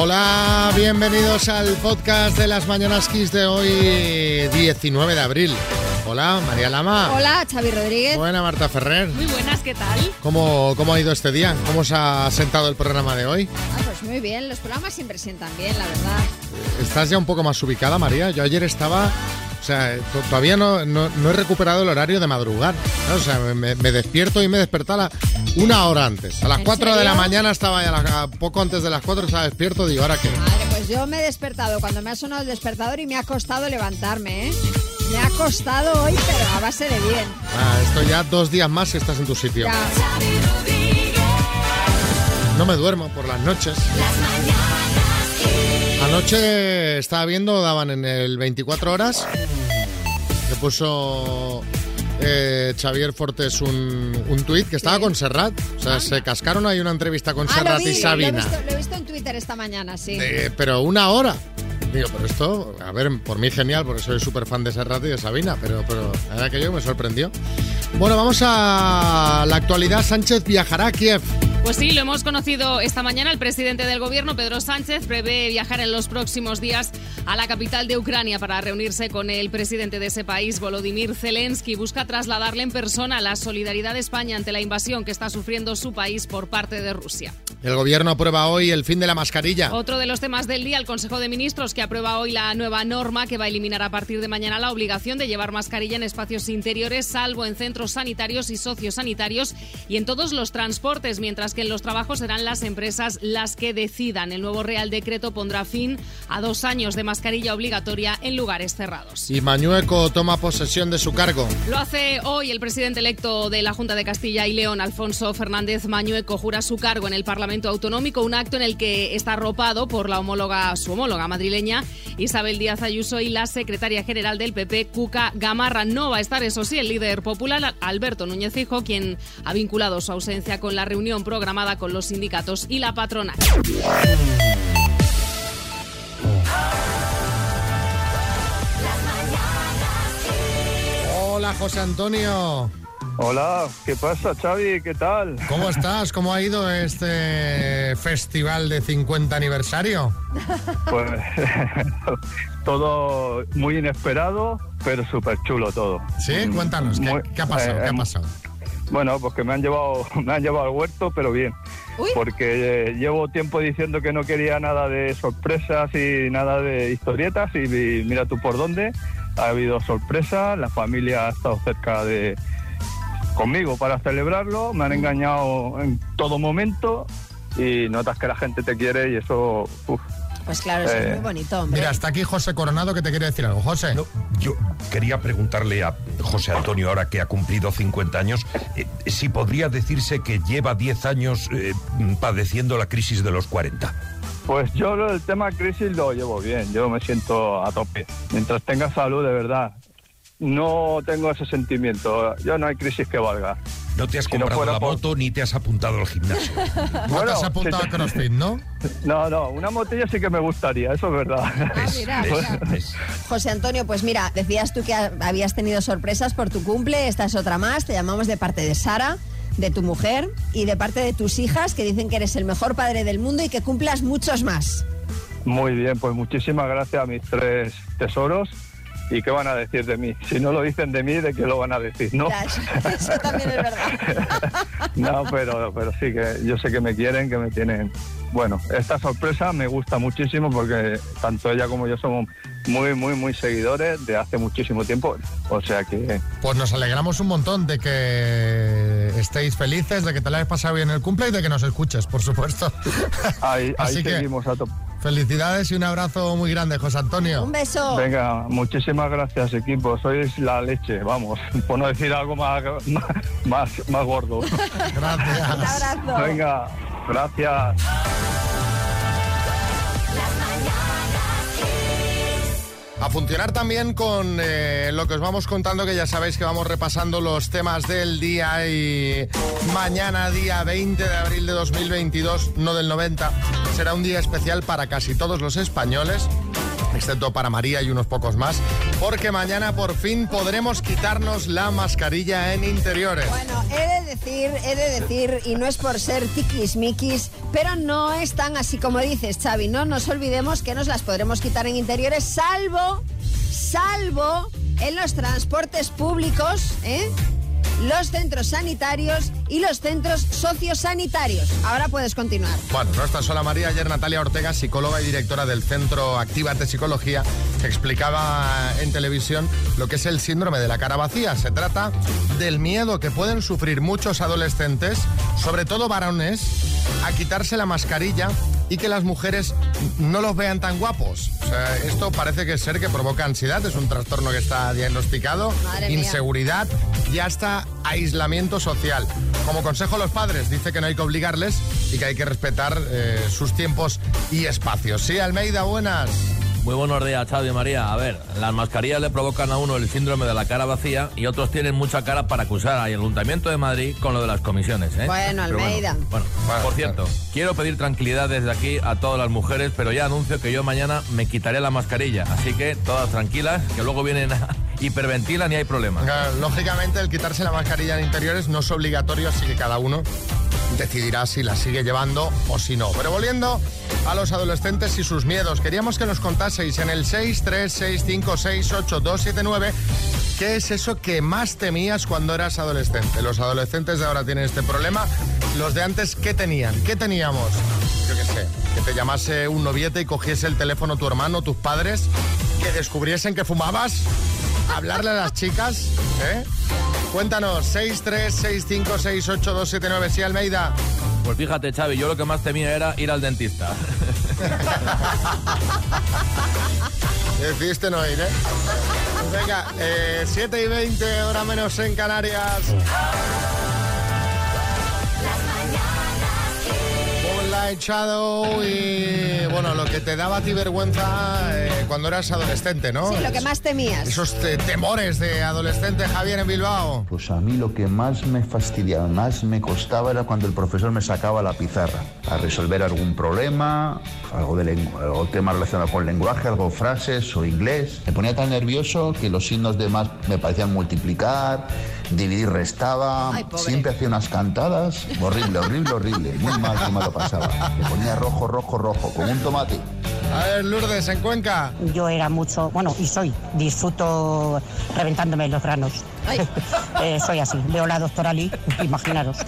Hola, bienvenidos al podcast de las Mañanas Kiss de hoy, 19 de abril. Hola, María Lama. Hola, Xavi Rodríguez. Buena, Marta Ferrer. Muy buenas, ¿qué tal? ¿Cómo, ¿Cómo ha ido este día? ¿Cómo os ha sentado el programa de hoy? Ah, pues muy bien, los programas siempre sientan bien, la verdad. ¿Estás ya un poco más ubicada, María? Yo ayer estaba... O sea, to- todavía no, no- no he recuperado el horario de madrugar. ¿no? O sea, me, me despierto y me despertaba una hora antes. A las ¿En 4 de la mañana estaba ya, la- poco antes de las 4 estaba despierto. Digo, ¿ahora qué? Madre, pues yo me he despertado cuando me ha sonado el despertador y me ha costado levantarme, ¿eh? Me ha costado hoy, pero a base de bien. Ah, esto ya dos días más y estás en tu sitio. Ya. No me duermo por las noches. Anoche estaba viendo, daban en el 24 horas. Le puso eh, Xavier Fortes un, un tuit que estaba con Serrat. O sea, se cascaron ahí una entrevista con Ah, lo Serrat vi, y lo he, Sabina. visto, lo he visto en Twitter esta mañana, sí. Eh, pero una hora. Digo, pero esto, a ver, por mí genial, porque soy súper fan de Serrat y de Sabina, pero, pero la verdad que yo me sorprendió. Bueno, vamos a la actualidad. Sánchez viajará a Kiev. Pues sí, lo hemos conocido esta mañana. El presidente del gobierno, Pedro Sánchez, prevé viajar en los próximos días a la capital de Ucrania para reunirse con el presidente de ese país, Volodymyr Zelensky. Busca trasladarle en persona la solidaridad de España ante la invasión que está sufriendo su país por parte de Rusia. El gobierno aprueba hoy el fin de la mascarilla. Otro de los temas del día, el Consejo de Ministros, que aprueba hoy la nueva norma que va a eliminar a partir de mañana la obligación de llevar mascarilla en espacios interiores, salvo en centros sanitarios y sociosanitarios y en todos los transportes, mientras que en los trabajos serán las empresas las que decidan. El nuevo Real Decreto pondrá fin a dos años de mascarilla obligatoria en lugares cerrados. Y Mañueco toma posesión de su cargo. Lo hace hoy el presidente electo de la Junta de Castilla y León, Alfonso Fernández Mañueco, jura su cargo en el Parlamento Autonómico, un acto en el que está arropado por la homóloga, su homóloga madrileña, Isabel Díaz Ayuso, y la secretaria general del PP, Cuca Gamarra. No va a estar, eso sí, el líder popular, Alberto Núñez Fijo, quien ha vinculado su ausencia con la reunión programada con los sindicatos y la patronal. Hola, José Antonio. Hola, ¿qué pasa, Xavi? ¿Qué tal? ¿Cómo estás? ¿Cómo ha ido este festival de 50 aniversario? Pues todo muy inesperado, pero súper chulo todo. Sí, cuéntanos, ¿qué, Muy- qué ha pasado? eh, ¿Qué ha eh, pasado? Bueno, pues que me han llevado, me han llevado al huerto, pero bien. Uy. Porque eh, llevo tiempo diciendo que no quería nada de sorpresas y nada de historietas y, y mira tú por dónde. Ha habido sorpresas, la familia ha estado cerca de conmigo para celebrarlo, me han engañado en todo momento y notas que la gente te quiere y eso, uf, Pues claro, eso es Eh, muy bonito, hombre. Mira, está aquí José Coronado que te quiere decir algo. José. No, yo quería preguntarle a José Antonio, ahora que ha cumplido 50 años, eh, si podría decirse que lleva 10 años eh, padeciendo la crisis de los 40. Pues yo el tema crisis lo llevo bien, yo me siento a tope. Mientras tenga salud, de verdad, no tengo ese sentimiento. Yo no hay crisis que valga. No te has Si comprado la por- moto ni te has apuntado al gimnasio. No Bueno, te has apuntado sí, a CrossFit, ¿no? No, no, una motilla sí que me gustaría, eso es verdad. ¿Ves? mira. ¿Ves? José Antonio, pues mira, decías tú que ha- habías tenido sorpresas por tu cumple, esta es otra más, te llamamos de parte de Sara, de tu mujer y de parte de tus hijas que dicen que eres el mejor padre del mundo y que cumplas muchos más. Muy bien, pues muchísimas gracias a mis tres tesoros. ¿Y qué van a decir de mí? Si no lo dicen de mí, ¿de qué lo van a decir? ¿no? Ya, eso, también es verdad. No, pero, pero sí que yo sé que me quieren, que me tienen. Bueno, esta sorpresa me gusta muchísimo porque tanto ella como yo somos muy, muy, muy seguidores de hace muchísimo tiempo. O sea que Pues nos alegramos un montón de que estéis felices, de que te la hayas pasado bien el cumple y de que nos escuches, por supuesto. ahí, ahí Así que- seguimos a tope. Felicidades y un abrazo muy grande, José Antonio. Un beso. Venga, muchísimas gracias equipo, sois la leche, vamos, por no decir algo más, más, más, gordo. Un Gracias. abrazo. Venga, gracias. A funcionar también con eh, lo que os vamos contando, que ya sabéis que vamos repasando los temas del día y mañana, día 20 de abril de 2022, no del 90, será un día especial para casi todos los españoles. excepto para María y unos pocos más, porque mañana por fin podremos quitarnos la mascarilla en interiores. Bueno, decir, he de decir, y no es por ser tiquismiquis, pero no es tan así como dices, Xavi. No nos olvidemos que nos las podremos quitar en interiores, salvo, salvo en los transportes públicos, ¿eh? los centros sanitarios y los centros sociosanitarios. Ahora puedes continuar. Bueno, no está sola María. Ayer Natalia Ortega, psicóloga y directora del Centro Activate Psicología, explicaba en televisión lo que es el síndrome de la cara vacía. Se trata del miedo que pueden sufrir muchos adolescentes, sobre todo varones, a quitarse la mascarilla y que las mujeres no los vean tan guapos. O sea, esto parece que es ser que provoca ansiedad, es un trastorno que está diagnosticado, Madre mía. inseguridad y hasta aislamiento social. Como consejo a los padres, dice que no hay que obligarles y que hay que respetar eh, sus tiempos y espacios. Sí, Almeida, buenas. Muy buenos días, Xavi y María. A ver, las mascarillas le provocan a uno el síndrome de la cara vacía y otros tienen mucha cara para acusar al Ayuntamiento de Madrid con lo de las comisiones. ¿eh? Bueno, Pero Almeida. Bueno, Bueno, por cierto, quiero pedir tranquilidad desde aquí a todas las mujeres, pero ya anuncio que yo mañana me quitaré la mascarilla. Así que todas tranquilas, que luego vienen a hiperventilan y hay problemas. Claro, Lógicamente, el quitarse la mascarilla en interiores no es obligatorio, así que cada uno decidirá si la sigue llevando o si no. Pero volviendo a los adolescentes y sus miedos, queríamos que nos contaseis en el 636568279 qué es eso que más temías cuando eras adolescente. Los adolescentes de ahora tienen este problema. Los de antes, ¿qué tenían? ¿Qué teníamos? Yo qué sé, que te llamase un noviete y cogiese el teléfono tu hermano, tus padres, que descubriesen que fumabas, hablarle a las chicas, ¿eh? Cuéntanos, 636568279, sí, Almeida. Pues fíjate, Xavi, yo lo que más temía era ir al dentista. Decidiste no ir, ¿eh? Venga, eh, 7 y 20, hora menos en Canarias. Moonlight Shadow y bueno, lo que te daba a ti vergüenza eh, cuando eras adolescente, ¿no? Sí, lo que más temías. Esos te- temores de adolescente, Javier, en Bilbao. Pues a mí lo que más me fastidiaba, más me costaba era cuando el profesor me sacaba la pizarra a resolver algún problema, algo de lengu- algo tema relacionado con lenguaje, algo frases o inglés. Me ponía tan nervioso que los signos de más me parecían multiplicar, dividir restaba, Ay, siempre hacía unas cantadas, horrible, horrible, horrible, muy mal que me lo pasaba. Me ponía rojo, rojo, rojo, como un tomate. A ver, Lourdes, en Cuenca. Yo era mucho, bueno, y soy, disfruto reventándome los granos. Eh, soy así, veo la doctora Lee, imaginaros.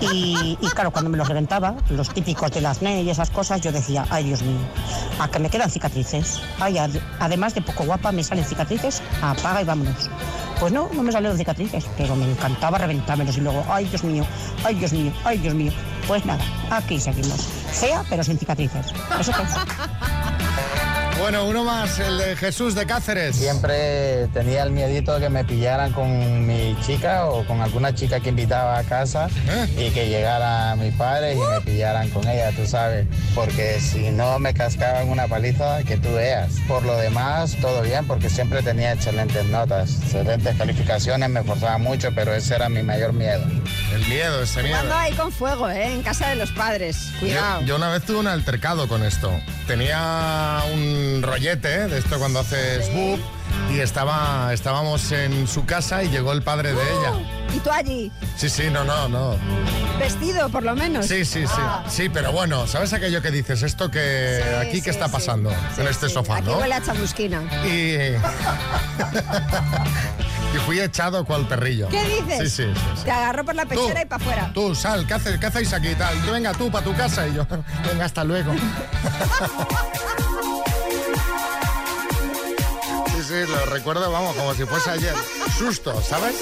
Y, y claro, cuando me los reventaba, los típicos del acné y esas cosas, yo decía, ay Dios mío, a que me quedan cicatrices. Ay, ad- además de poco guapa, me salen cicatrices, apaga y vámonos. Pues no, no me salieron cicatrices, pero me encantaba reventármelos y luego, ay Dios mío, ay Dios mío, ay Dios mío. Pues nada, aquí seguimos. Fea, pero sin cicatrices. Eso que es. Bueno, uno más, el de Jesús de Cáceres. Siempre tenía el miedito de que me pillaran con mi chica o con alguna chica que invitaba a casa y que llegara mi padre y me pillaran con ella, tú sabes. Porque si no me cascaban una paliza que tú veas. Por lo demás, todo bien, porque siempre tenía excelentes notas, excelentes calificaciones, me esforzaba mucho, pero ese era mi mayor miedo. El miedo, ese miedo. Cuando hay con fuego, ¿eh? En casa de los padres. Cuidado. Yo, yo una vez tuve un altercado con esto. Tenía un rollete ¿eh? de esto cuando haces boop y estaba, estábamos en su casa y llegó el padre de ella. Y tú allí, Sí, sí, no, no, no. vestido por lo menos. Sí, sí, sí. Ah. Sí, pero bueno, ¿sabes aquello que dices? Esto que Sí, aquí sí, que está sí. pasando Sí, en este sí. sofá, Aquí ¿no? huele a chamusquina. Y... y fui echado cual perrillo. ¿Qué dices? Sí, sí, sí. sí. Te agarró por la Tú, pechera y para afuera. Tú, sal, ¿qué, hace- qué hacéis aquí tal? Venga tú, para tu casa. Y yo, venga, hasta luego. Sí, sí, lo recuerdo, vamos, como si fuese ayer. Susto, ¿sabes?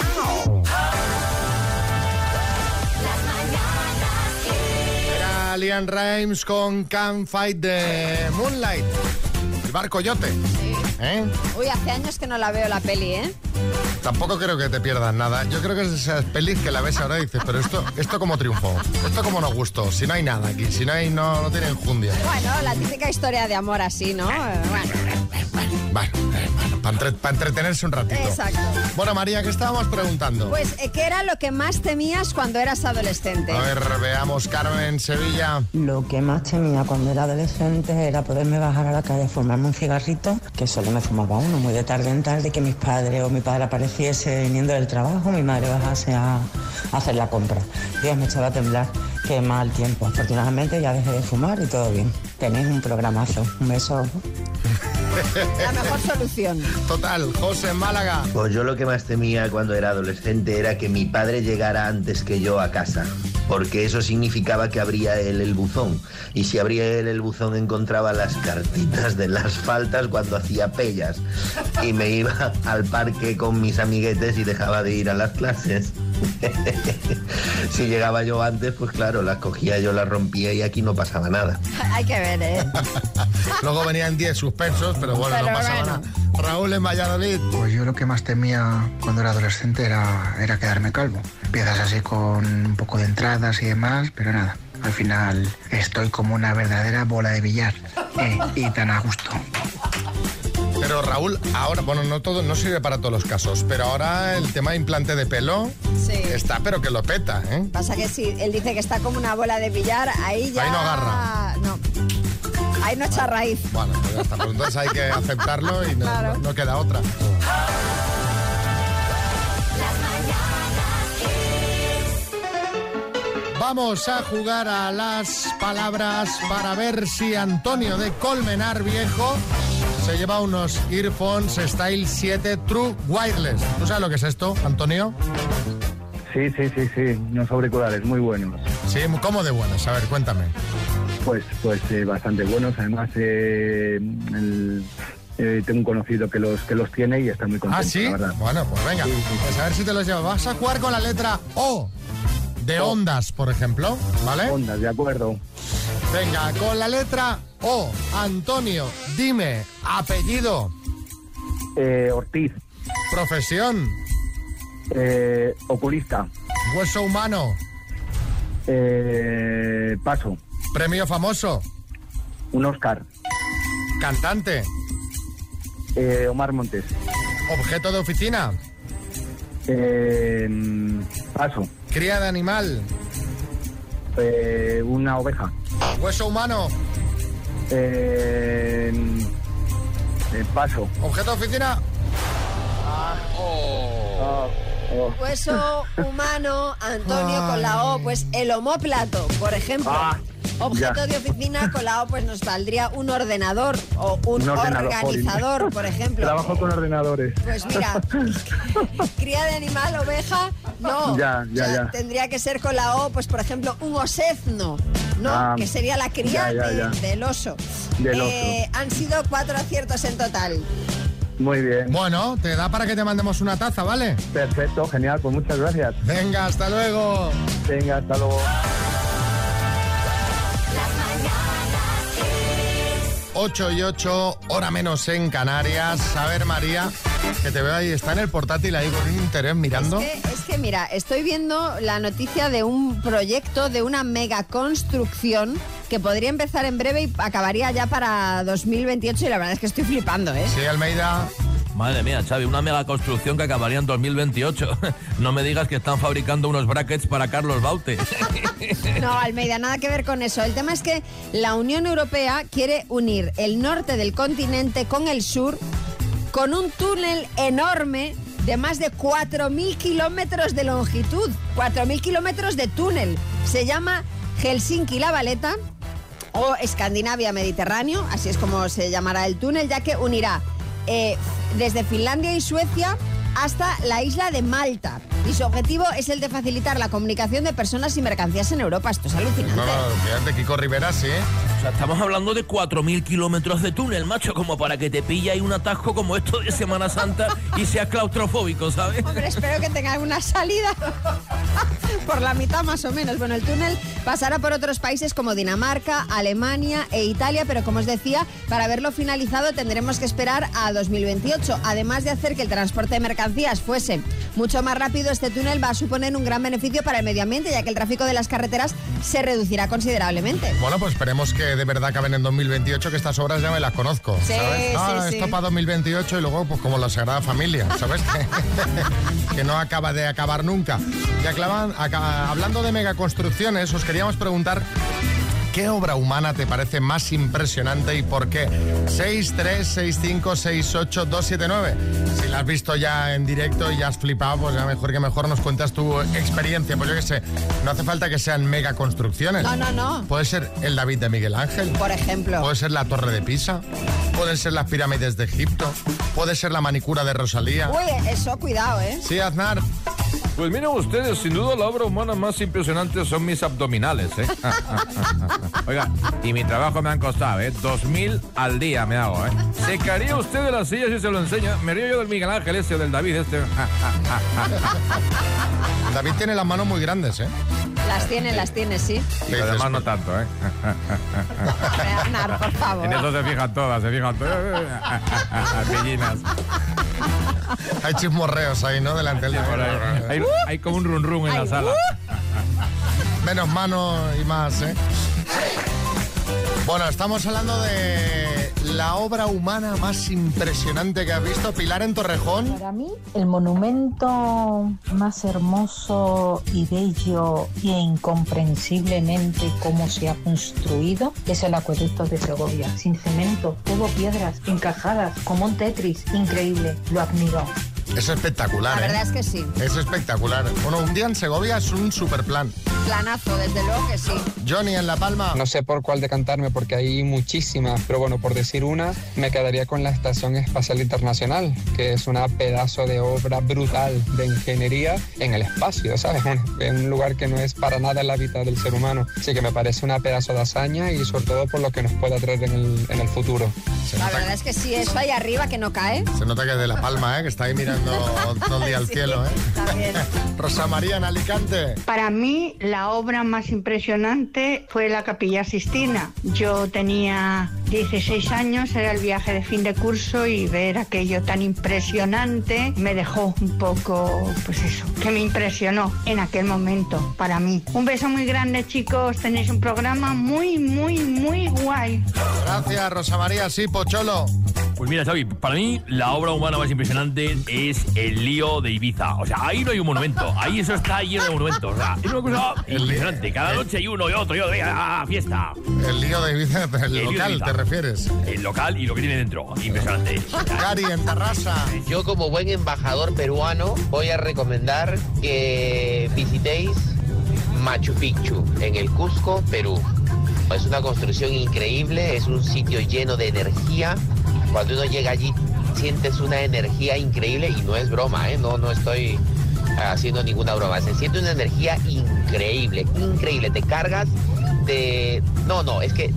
Era Lian Rimes con Can't Fight the Moonlight. El barco yote. ¿Eh? Uy, hace años que no la veo la peli, ¿eh? Tampoco creo que te pierdas nada. Yo creo que es esas pelis que la ves ahora y dices, pero esto, esto como triunfó, esto como nos gustó, si no hay nada aquí, si no hay, no, no tiene enjundia. Bueno, la típica historia de amor así, ¿no? Eh, Bueno. Bueno, eh, bueno, Para entretenerse un ratito. Exacto. Bueno, María, ¿qué estábamos preguntando? Pues, eh, ¿qué era lo que más temías cuando eras adolescente? A ver, veamos, Carmen, Sevilla. Lo que más temía cuando era adolescente era poderme bajar a la calle a fumarme un cigarrito, que solo me fumaba uno, muy de tarde en tarde, que mis padres o mi padre apareciese viniendo del trabajo, mi madre bajase a, a hacer la compra. Dios me echaba a temblar. Qué mal tiempo. Afortunadamente ya dejé de fumar y todo bien. Tenéis un programazo. Un beso. La mejor solución. Total, José en Málaga. Pues yo lo que más temía cuando era adolescente era que mi padre llegara antes que yo a casa, porque eso significaba que abría él el buzón. Y si abría él el buzón encontraba las cartitas de las faltas cuando hacía pellas. Y me iba al parque con mis amiguetes y dejaba de ir a las clases. si llegaba yo antes, pues claro, las cogía yo, las rompía y aquí no pasaba nada. Hay que ver, ¿eh? Luego venían 10 suspensos, pero bueno, Pero no pasaba bueno. nada. Raúl en Valladolid. Pues yo lo que más temía cuando era adolescente era, era quedarme calvo. Empiezas así con un poco de entradas y demás, pero nada. Al final estoy como una verdadera bola de billar. eh, y tan a gusto. Pero Raúl, ahora, bueno, no todo, no sirve para todos los casos, pero ahora el tema de implante de pelo Sí. está, pero que lo peta, ¿eh? Pasa que si él dice que está como una bola de billar, ahí ya. Ahí no agarra. No. Ahí no echa raíz. Bueno, pues ya está. Pues entonces hay que aceptarlo y no, Claro. no- no queda otra. Vamos a jugar a las palabras para ver si Antonio de Colmenar Viejo se lleva unos earphones Style 7 True Wireless. ¿Tú sabes lo que es esto, Antonio? Sí, sí, sí, sí, unos auriculares muy buenos. Sí, ¿cómo de buenos? A ver, cuéntame. Pues, pues eh, bastante buenos. Además, eh, el- eh, tengo un conocido que los que los tiene y está muy contento. ¿Ah, sí? la verdad. Bueno, pues venga. Pues a ver si te los llevas. Vas a jugar con la letra O de ondas, por ejemplo, ¿vale? Ondas, de acuerdo. Venga, con la letra O, Antonio, dime, apellido, Eh, Ortiz, profesión, eh, oculista, hueso humano, eh, paso, premio famoso, un Oscar, cantante, eh, Omar Montes, objeto de oficina, eh, paso, cría de animal, eh, una oveja, hueso humano, eh, eh, paso. objeto de oficina, Ah, oh. Hueso humano, Antonio con la O, pues el homóplato, por ejemplo. Ah, Objeto ya. de oficina con la O, pues nos valdría un ordenador o un, Un ordenador, organizador, por ejemplo. Trabajo con ordenadores. Pues mira, cría de animal, oveja, no. Ya, ya, O sea, ya. Tendría que ser con la O, pues por ejemplo, un osezno, ¿no? Ah, que sería la cría ya, ya, de- ya. del oso. Del Eh, han sido cuatro aciertos en total. Muy bien. Bueno, te da para que te mandemos una taza, ¿vale? Perfecto, genial, pues muchas gracias. Venga, hasta luego. Venga, hasta luego. 8 y 8, hora menos en Canarias. A ver, María, que te veo ahí, está en el portátil ahí con un interés mirando. Es que, es que, mira, estoy viendo la noticia de un proyecto, de una mega construcción que podría empezar en breve y acabaría ya para 2028 y la verdad es que estoy flipando, ¿eh? Sí, Almeida. Madre mía, Xavi, una mega construcción que acabaría en 2028. No me digas que están fabricando unos brackets para Carlos Baute. No, Almeida, nada que ver con eso. El tema es que la Unión Europea quiere unir el norte del continente con el sur con un túnel enorme de más de 4.000 kilómetros de longitud. 4.000 kilómetros de túnel. Se llama Helsinki-La Valeta o Escandinavia Mediterráneo, así es como se llamará el túnel, ya que unirá eh, desde Finlandia y Suecia hasta la isla de Malta. Y su objetivo es el de facilitar la comunicación de personas y mercancías en Europa. Esto es alucinante. No, no, fíjate, Kiko Rivera, sí. O sea, estamos hablando de 4.000 kilómetros de túnel, macho, como para que te pille ahí un atasco como esto de Semana Santa y seas claustrofóbico, ¿sabes? Hombre, espero que tenga alguna salida por la mitad más o menos. Bueno, el túnel pasará por otros países como Dinamarca, Alemania e Italia, pero como os decía, para verlo finalizado tendremos que esperar a 2028. Además de hacer que el transporte de mercancías fuese mucho más rápido, este túnel va a suponer un gran beneficio para el medio ambiente, ya que el tráfico de las carreteras se reducirá considerablemente. Bueno, pues esperemos que de verdad acaben en 2028, que estas obras ya me las conozco. Sí, ¿sabes? sí, sí. esto para 2028 y luego, pues como la Sagrada Familia, ¿sabes? que no acaba de acabar nunca. Y aca- hablando de megaconstrucciones, os queríamos preguntar. ¿Qué obra humana te parece más impresionante y por qué? 636568279. Si la has visto ya en directo y ya has flipado, pues ya mejor que mejor nos cuentas tu experiencia. Pues yo qué sé, no hace falta que sean megaconstrucciones. No, no, no. Puede ser el David de Miguel Ángel. Por ejemplo. Puede ser la Torre de Pisa. Pueden ser las pirámides de Egipto. Puede ser la manicura de Rosalía. Uy, eso, cuidado, ¿eh? Sí, Aznar. Pues miren ustedes, sin duda la obra humana más impresionante son mis abdominales, ¿eh? Oiga, y mi trabajo me han costado, ¿eh? Dos mil al día me hago, ¿eh? ¿Se caería usted de la silla si se lo enseña? Me río yo del Miguel Ángel ese o del David este. David tiene las manos muy grandes, ¿eh? Las tiene, las tiene, sí. Y además no tanto, ¿eh? Por favor. En eso se fijan todas, se fijan todas. Pillinas. Hay chismorreos ahí, ¿no? Delante del Hay, hay como un run run en la sala. Menos mano y más, ¿eh? Bueno, estamos hablando de la obra humana más impresionante que has visto. Pilar en Torrejón. Para mí, el monumento más hermoso y bello e incomprensiblemente cómo se ha construido es el acueducto de Segovia, sin cemento, todo piedras encajadas, como un Tetris, increíble, lo admiro. Es espectacular, La ¿eh? verdad es que sí. Es espectacular. Bueno, un día en Segovia es un super plan. Planazo, desde luego que sí. Johnny en La Palma. No sé por cuál decantarme porque hay muchísimas, pero bueno, por decir una, me quedaría con la Estación Espacial Internacional, que es una pedazo de obra brutal de ingeniería en el espacio, ¿sabes? Un- En un lugar que no es para nada el hábitat del ser humano. Así que me parece una pedazo de hazaña y sobre todo por lo que nos puede traer en el, en el futuro. La verdad es que sí, eso ahí arriba que no cae. Se nota que es de La Palma, ¿eh? Que está ahí mirando todo el día al Sí, cielo, ¿eh? también. Rosa María en Alicante. Para mí, la obra más impresionante fue la Capilla Sistina. Yo tenía 16 años, era el viaje de fin de curso y ver aquello tan impresionante me dejó un poco, pues eso, que me impresionó en aquel momento para mí. Un beso muy grande, chicos. Tenéis un programa muy, muy, muy guay. Gracias, Rosa María. Sí, Pocholo. Pues mira, Xavi, para mí la obra humana más impresionante es el lío de Ibiza. O sea, ahí no hay un monumento, ahí eso está lleno de monumentos. O sea, es una cosa impresionante. Cada noche hay uno y otro y otro. y, ¡ah, fiesta! El lío de Ibiza, el local, Ibiza. ¿te refieres? El local y lo que tiene dentro. Impresionante. Gary en Tarrasa. Yo como buen embajador peruano voy a recomendar que visitéis Machu Picchu en el Cusco, Perú. Es una construcción increíble, es un sitio lleno de energía. Cuando uno llega allí sientes una energía increíble y no es broma, ¿eh? no, no estoy haciendo ninguna broma. Se siente una energía increíble, increíble. Te cargas de... No, no, es que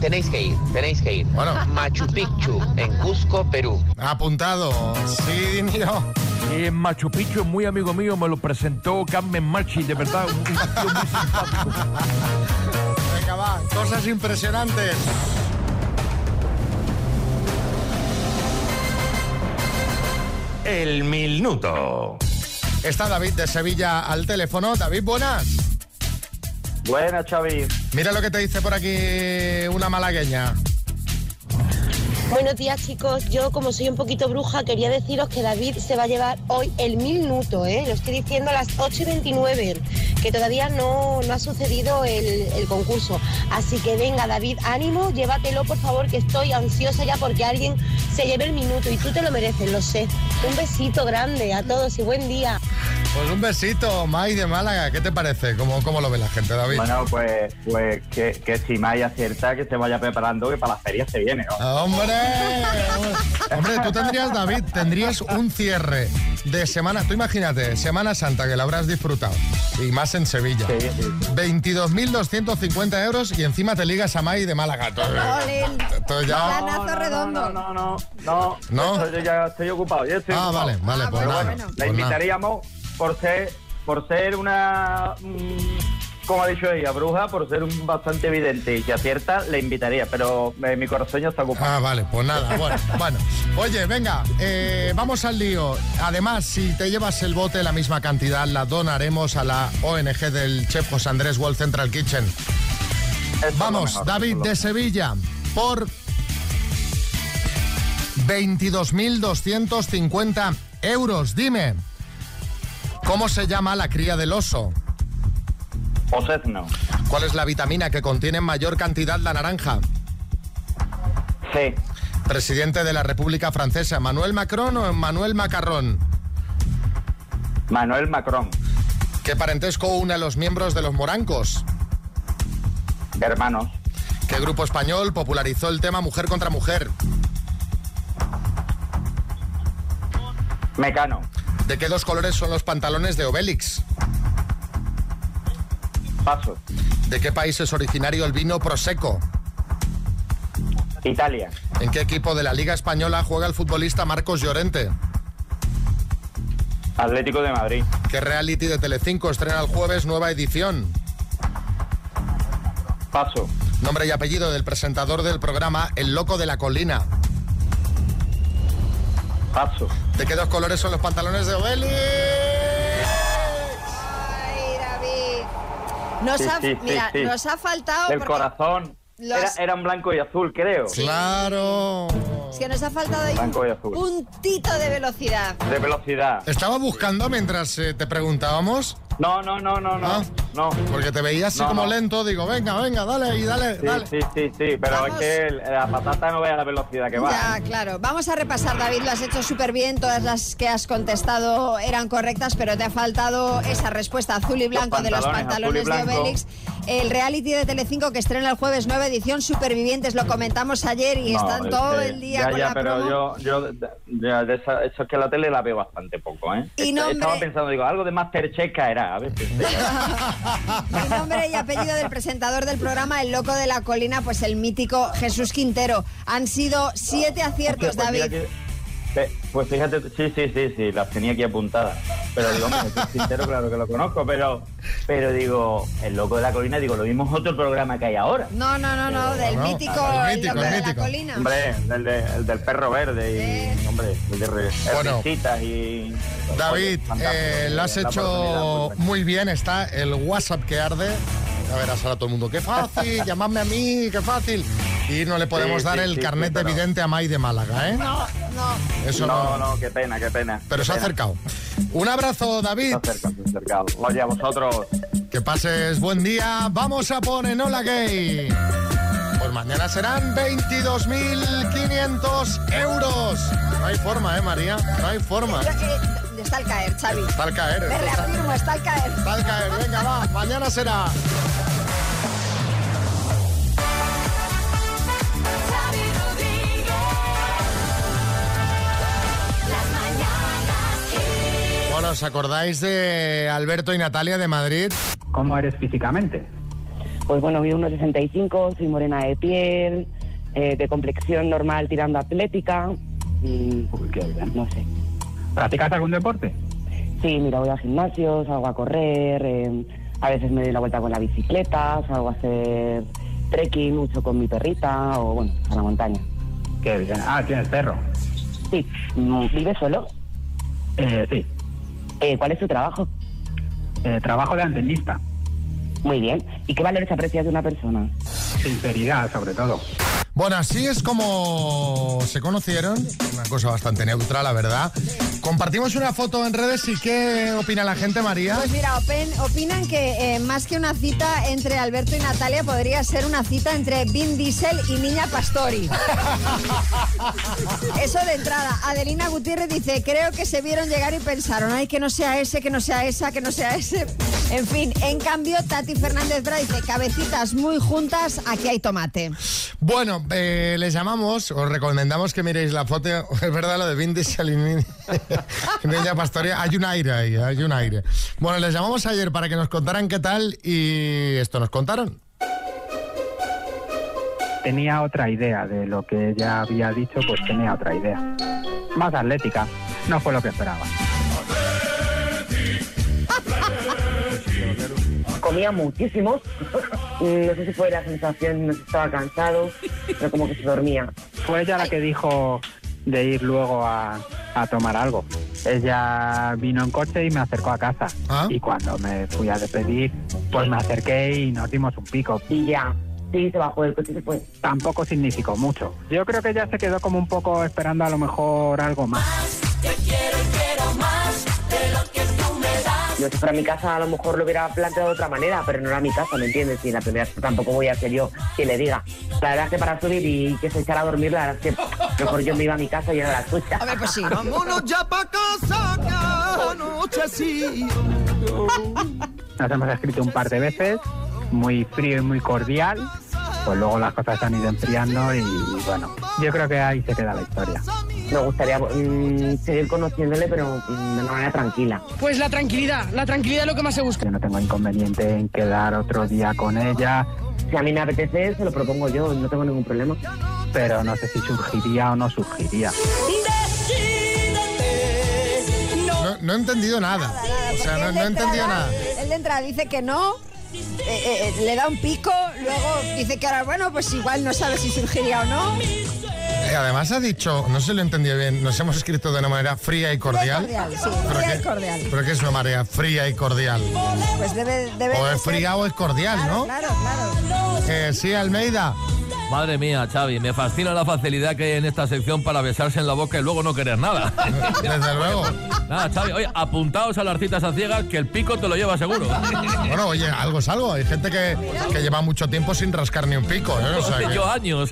tenéis que ir, tenéis que ir. Bueno. Machu Picchu en Cusco, Perú. Apuntado. Sí, Dinio. En Machu Picchu, muy amigo mío, me lo presentó Carmen Machi, de verdad, un, un tío muy simpático. Venga, va. Cosas impresionantes. El minuto. Está David de Sevilla al teléfono. David, buenas. Buenas, Xavi. Mira lo que te dice por aquí una malagueña. Buenos días chicos, yo como soy un poquito bruja quería deciros que David se va a llevar hoy el minuto, ¿eh? lo estoy diciendo a las 8 y 29, que todavía no, no ha sucedido el, el concurso. Así que venga David, ánimo, llévatelo por favor, que estoy ansiosa ya porque alguien se lleve el minuto y tú te lo mereces, lo sé. Un besito grande a todos y buen día. Pues un besito, Mai de Málaga. ¿Qué te parece? ¿Cómo, cómo lo ve la gente, David? Bueno, pues, pues que, que si May acierta, que se vaya preparando, que para la feria se viene. ¿no? Ah, ¡Hombre! Hombre, tú tendrías, David, tendrías un cierre de semana. Tú imagínate, Semana Santa, que la habrás disfrutado. Y más en Sevilla. 22.250 euros y encima te ligas a Mai de Málaga. Todo, todo ya. Planazo redondo. No, no, no. ¿No? Yo ya estoy ocupado. Yo estoy Ah, ocupado. vale, vale, pues Pero nada, bueno, pues la invitaríamos por ser, por ser una mm, como ha dicho ella, bruja por ser un bastante evidente y si acierta le invitaría, pero eh, mi corazón ya está ocupado. Ah, vale, pues nada, bueno, bueno. Oye, venga, eh, vamos al lío. Además, si te llevas el bote, la misma cantidad la donaremos a la ONG del chef José Andrés World Central Kitchen. Vamos, mejor, David de Sevilla, por 22.250 euros. Dime, ¿cómo se llama la cría del oso? Osezno. ¿Cuál es la vitamina que contiene en mayor cantidad la naranja? Sí. Presidente de la República Francesa, ¿Manuel Macron o Manuel Macarrón? Manuel Macron. ¿Qué parentesco une a los miembros de los morancos? Hermanos. ¿Qué grupo español popularizó el tema mujer contra mujer? Mecano. ¿De qué dos colores son los pantalones de Obélix? Paso. ¿De qué país es originario el vino Prosecco? Italia. ¿En qué equipo de la Liga Española juega el futbolista Marcos Llorente? Atlético de Madrid. ¿Qué reality de Telecinco estrena el jueves nueva edición? Paso. Nombre y apellido del presentador del programa El Loco de la Colina. Paso. ¿De qué dos colores son los pantalones de Obélix? Ay, David. Nos, Sí, ha, sí, sí, mira, sí. nos ha faltado. Porque corazón. Era, eran blanco y azul, creo. Claro. Es que nos ha faltado ahí Blanco y un azul. puntito de velocidad. De velocidad. Estaba buscando mientras eh, te preguntábamos. No, no, no, no, no. Ah. No. Porque te veía así No, como no. lento. Digo, venga, venga, dale y dale, Sí, dale. sí, sí, sí, pero Vamos. es que la patata no vea la velocidad que va. Ya, claro. Vamos a repasar, David. Lo has hecho súper bien. Todas las que has contestado eran correctas, pero te ha faltado esa respuesta azul y blanco de los pantalones, de. Obélix. El reality de Telecinco que estrena el jueves, nueva edición, Supervivientes. Lo comentamos ayer y No, están es todo que- el día ya, con ya, la pero promo. yo, yo de- ya de esa, eso es que la tele la veo bastante poco, ¿eh? Y Est- nombre- Estaba pensando, digo, algo de Masterchef caerá, a veces. Y nombre y apellido del presentador del programa El Loco de la Colina, pues el mítico Jesús Quintero. Han sido siete aciertos, pues mira David. Pues fíjate, sí, sí, sí, sí, las tenía aquí apuntadas. Pero digo, hombre, Quintero, claro que lo conozco, pero, pero digo, el loco de la colina, digo, lo mismo es otro programa que hay ahora. No, no, no, no, del No, mítico, el El mítico, Loco el de la mítico. Colina. Hombre, el, de- el del perro verde y, hombre, el de Bueno. y... David, eh, lo has hecho oportunidad, muy bien. Está el WhatsApp que arde. A verás ahora todo el mundo. ¡Qué fácil! llamadme a mí, qué fácil. Y no le podemos Sí, dar sí, el sí, carnet sí, pero- de vidente a May de Málaga, ¿eh? No, no. Eso no, no. no, qué pena, qué pena. Pero qué se ha acercado. Un abrazo, David. Se ha acercado, se ha acercado. Oye, a vosotros. Que pases buen día. Vamos a poner Hola Gay. Pues mañana serán 22.500 euros. No hay forma, ¿eh, María? No hay forma. Eh, está al caer, Xavi. Está al caer. Me reafirmo, está al caer. Está al caer. Venga, va. Mañana será. Bueno, ¿os acordáis de Alberto y Natalia de Madrid? ¿Cómo eres físicamente? Pues bueno, mido 1,65, soy morena de piel, eh, de complexión normal tirando a atlética. Y, no sé. ¿Practicas algún deporte? Sí, mira, voy al gimnasio, salgo a correr, eh, a veces me doy la vuelta con la bicicleta, salgo a hacer trekking mucho con mi perrita o, bueno, a la montaña. Qué bien. Ah, tienes perro. Sí, ¿vives solo? Eh, sí. Eh, ¿Cuál es tu trabajo? Eh, trabajo de antenista. Muy bien. ¿Y qué valores aprecias de una persona? Sinceridad, sobre todo. Bueno, así es como se conocieron. Una cosa bastante neutra, la verdad. Compartimos una foto en redes y ¿qué opina la gente, María? Pues mira, opinan que eh, más que una cita entre Alberto y Natalia podría ser una cita entre Vin Diesel y Niña Pastori. Eso de entrada. Adelina Gutiérrez dice, creo que se vieron llegar y pensaron, ay, que no sea ese, que no sea esa, que no sea ese. En fin, en cambio, Tati Fernández Bra dice, cabecitas muy juntas, aquí hay tomate. Bueno, eh, les llamamos, os recomendamos que miréis la foto. Es verdad lo de Vin Diesel y Pastoria. Hay un aire ahí, hay un aire. Bueno, les llamamos ayer para que nos contaran qué tal y esto nos contaron. Tenía otra idea de lo que ella había dicho, pues tenía otra idea. Más atlética. No fue lo que esperaba. comía muchísimos. no sé si fue la sensación, no sé si estaba cansado, pero como que se dormía. Fue ella la que dijo de ir luego a, a tomar algo. Ella vino en coche y me acercó a casa. Y cuando me fui a despedir, pues me acerqué y nos dimos un pico. Y ya, sí, se bajó del coche y se fue. Tampoco significó mucho. Yo creo que ella se quedó como un poco esperando a lo mejor algo más. Yo si fuera mi casa a lo mejor lo hubiera planteado de otra manera, pero no era mi casa, ¿me entiendes? Y la primera vez tampoco voy a ser yo quien le diga. La verdad es que para subir y que se echara a dormir, la verdad es que mejor yo me iba a mi casa y era la suya. A ver, pues sí. Vámonos ya pa' casa, que anoche sí. Nos hemos escrito un par de veces, muy frío y muy cordial. Pues luego las cosas se han ido enfriando y bueno, yo creo que ahí se queda la historia. Me gustaría mm, seguir conociéndole, pero mm, de una manera tranquila. Pues la tranquilidad, la tranquilidad es lo que más se busca. Yo no tengo inconveniente en quedar otro día con ella, Si a mí me apetece, se lo propongo yo, no tengo ningún problema. pero no sé si surgiría o no surgiría. No, no he entendido nada. O sea, no, no he entendido nada. Él de entrada dice que no, eh, eh, eh, le da un pico, luego dice que ahora, bueno, pues igual no sabe si surgiría o no. Eh, además ha dicho, no se lo he entendido bien, nos hemos escrito de una manera fría y cordial. Cordial, sí, ¿Pero fría qué- y cordial. ¿Pero qué es una marea fría y cordial? Pues debe, debe O es ser- fría o es cordial, ¿no? Claro, claro. Sí, Almeida. Madre mía, Xavi, me fascina la facilidad que hay en esta sección para besarse en la boca y luego no querer nada. Desde luego. Nada, Xavi, oye, apuntaos a las citas a ciegas que el pico te lo lleva seguro. Bueno, oye, algo es algo. Hay gente que, que lleva mucho tiempo sin rascar ni un pico, ¿eh? O sea que- Yo años.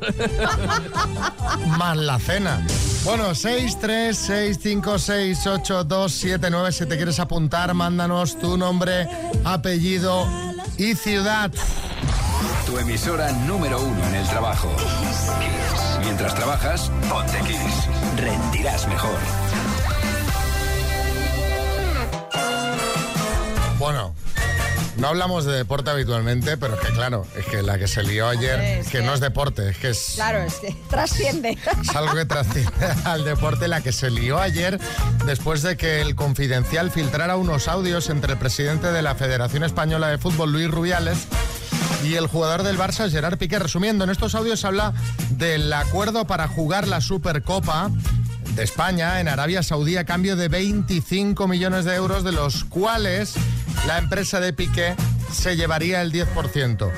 más la cena. Bueno, 6, 3, 6, 5, 6, 8, 2, 7, 9. Si te quieres apuntar, mándanos tu nombre, apellido y ciudad. Tu emisora número uno en el trabajo. Kiss. Mientras trabajas, ponte Kiss. Rendirás mejor. Bueno, no hablamos de deporte habitualmente, pero es que claro, es que la que se lió ayer, Es que que- no es deporte, es que es, Claro, es que trasciende. es algo que trasciende al deporte, la que se lió ayer después de que el Confidencial filtrara unos audios entre el presidente de la Federación Española de Fútbol, Luis Rubiales, y el jugador del Barça, Gerard Piqué. Resumiendo, en estos audios habla del acuerdo para jugar la Supercopa de España en Arabia Saudí a cambio de 25 millones de euros, de los cuales la empresa de Piqué se llevaría el 10%.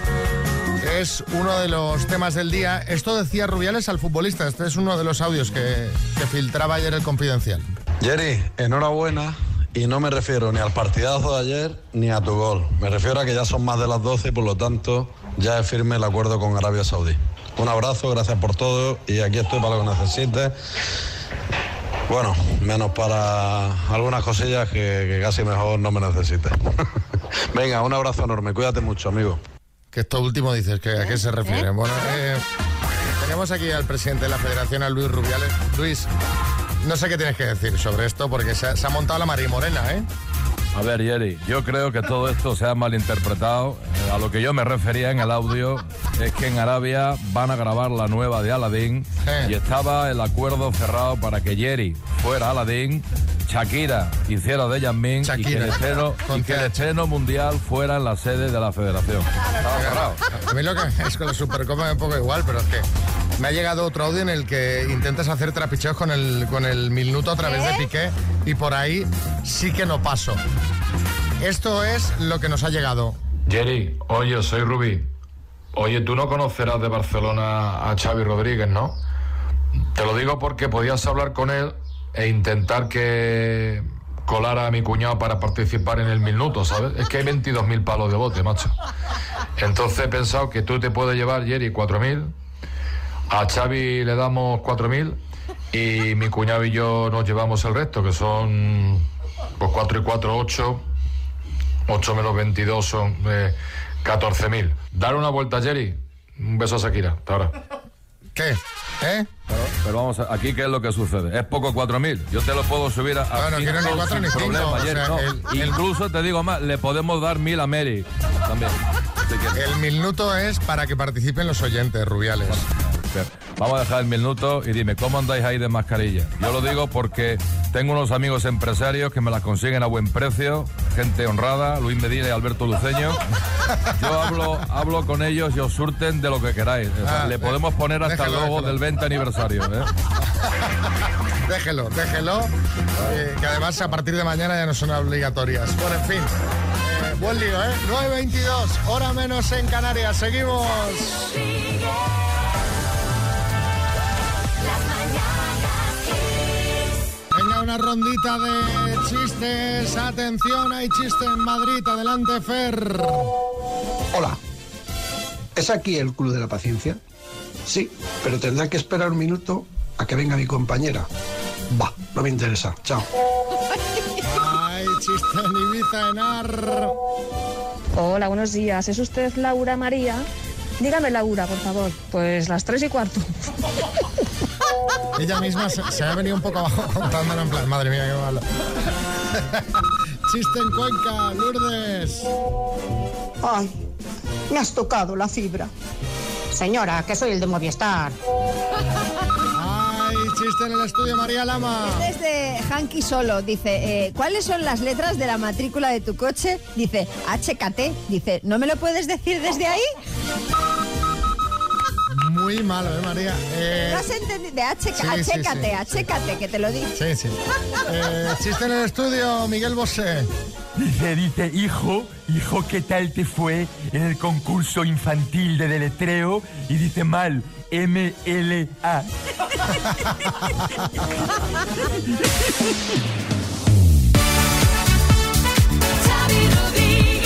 Es uno de los temas del día. Esto decía Rubiales al futbolista. Este es uno de los audios que, que filtraba ayer el Confidencial. Jerry, enhorabuena. Y no me refiero ni al partidazo de ayer ni a tu gol. Me refiero a que ya son más de las 12 y por lo tanto ya es firme el acuerdo con Arabia Saudí. Un abrazo, gracias por todo y aquí estoy para lo que necesites. Bueno, menos para algunas cosillas que, que casi mejor no me necesites. Venga, un abrazo enorme, cuídate mucho, amigo. Que esto último dices, que ¿a qué se refiere? Bueno, eh, tenemos aquí al presidente de la federación, a Luis Rubiales. Luis, no sé qué tienes que decir sobre esto, porque se ha, se ha montado la María Morena, ¿eh? A ver, Jerry, yo creo que todo esto se ha malinterpretado. Eh, A lo que yo me refería en el audio es que en Arabia van a grabar la nueva de Aladdin y estaba el acuerdo cerrado para que Jerry fuera Aladdin, Shakira hiciera de Yasmín y que, el estreno, y que el estreno mundial fuera en la sede de la federación. Estaba cerrado. A mí lo que es con la Supercopa me un poco igual, pero es que me ha llegado otro audio en el que intentas hacer trapicheos con el, con el minuto a través de Piqué y por ahí sí que no paso. Esto es lo que nos ha llegado. Jerry, oye, soy Rubí. Oye, tú no conocerás de Barcelona a Xavi Rodríguez, ¿no? Te lo digo porque podías hablar con él e intentar que colara a mi cuñado para participar en el minuto, ¿sabes? Es que hay 22.000 palos de bote, macho. Entonces he pensado que tú te puedes llevar, Jerry, 4.000. A Xavi le damos 4.000 y mi cuñado y yo nos llevamos el resto, que son pues 4 y 4, 8. 8 menos 22 son eh, 14.000. Dar una vuelta, Jerry. Un beso a Shakira. Hasta ahora. ¿Qué? ¿Eh? Pero, pero vamos, a- aquí qué es lo que sucede. Es poco 4.000. Yo te lo puedo subir a, a No, no cinco ni cuatro sin ni cinco, problema, o Jerry, sea, no. el- el- Incluso te digo más, le podemos dar mil a Mary también. El minuto es para que participen los oyentes, Rubiales. Vamos a dejar el minuto y dime, ¿cómo andáis ahí de mascarilla? Yo lo digo porque tengo unos amigos empresarios que me las consiguen a buen precio, gente honrada, Luis Medina y Alberto Luceño. Yo hablo, hablo con ellos y os surten de lo que queráis. O sea, Ah, le podemos poner hasta el déjalo, logo déjalo. del 20 aniversario. ¿eh? Déjelo, déjelo. eh, que además a partir de mañana ya no son obligatorias. Bueno, en fin. eh, buen lío, ¿eh? 9.22, hora menos en Canarias. Seguimos. Una rondita de chistes. Atención, hay chiste en Madrid. Adelante, Fer. Hola. ¿Es aquí el Club de la Paciencia? Sí, pero tendrá que esperar un minuto a que venga mi compañera. Va, no me interesa. Chao. Hay chiste en Ibiza, en Ar. Hola, buenos días. ¿Es usted Laura María? Dígame Laura, por favor. Pues las tres y cuarto. Ella misma se, se ha venido un poco abajo contándolo en plan, madre mía, qué malo. Chiste en Cuenca, Lourdes. Ay, me has tocado la fibra. Señora, que soy el de Movistar. Ay, chiste en el estudio, María Lama. Desde Hanky Solo dice, eh, ¿cuáles son las letras de la matrícula de tu coche? Dice, HKT. Dice, ¿no me lo puedes decir desde ahí? muy malo, ¿eh, María? Eh, no has entendido. Que te lo digo. Sí, sí. eh, en el estudio, Miguel Bosé. Dice, dice, hijo, hijo, ¿qué tal te fue en el concurso infantil de deletreo? Y dice mal, MLA. Xavi Rodríguez.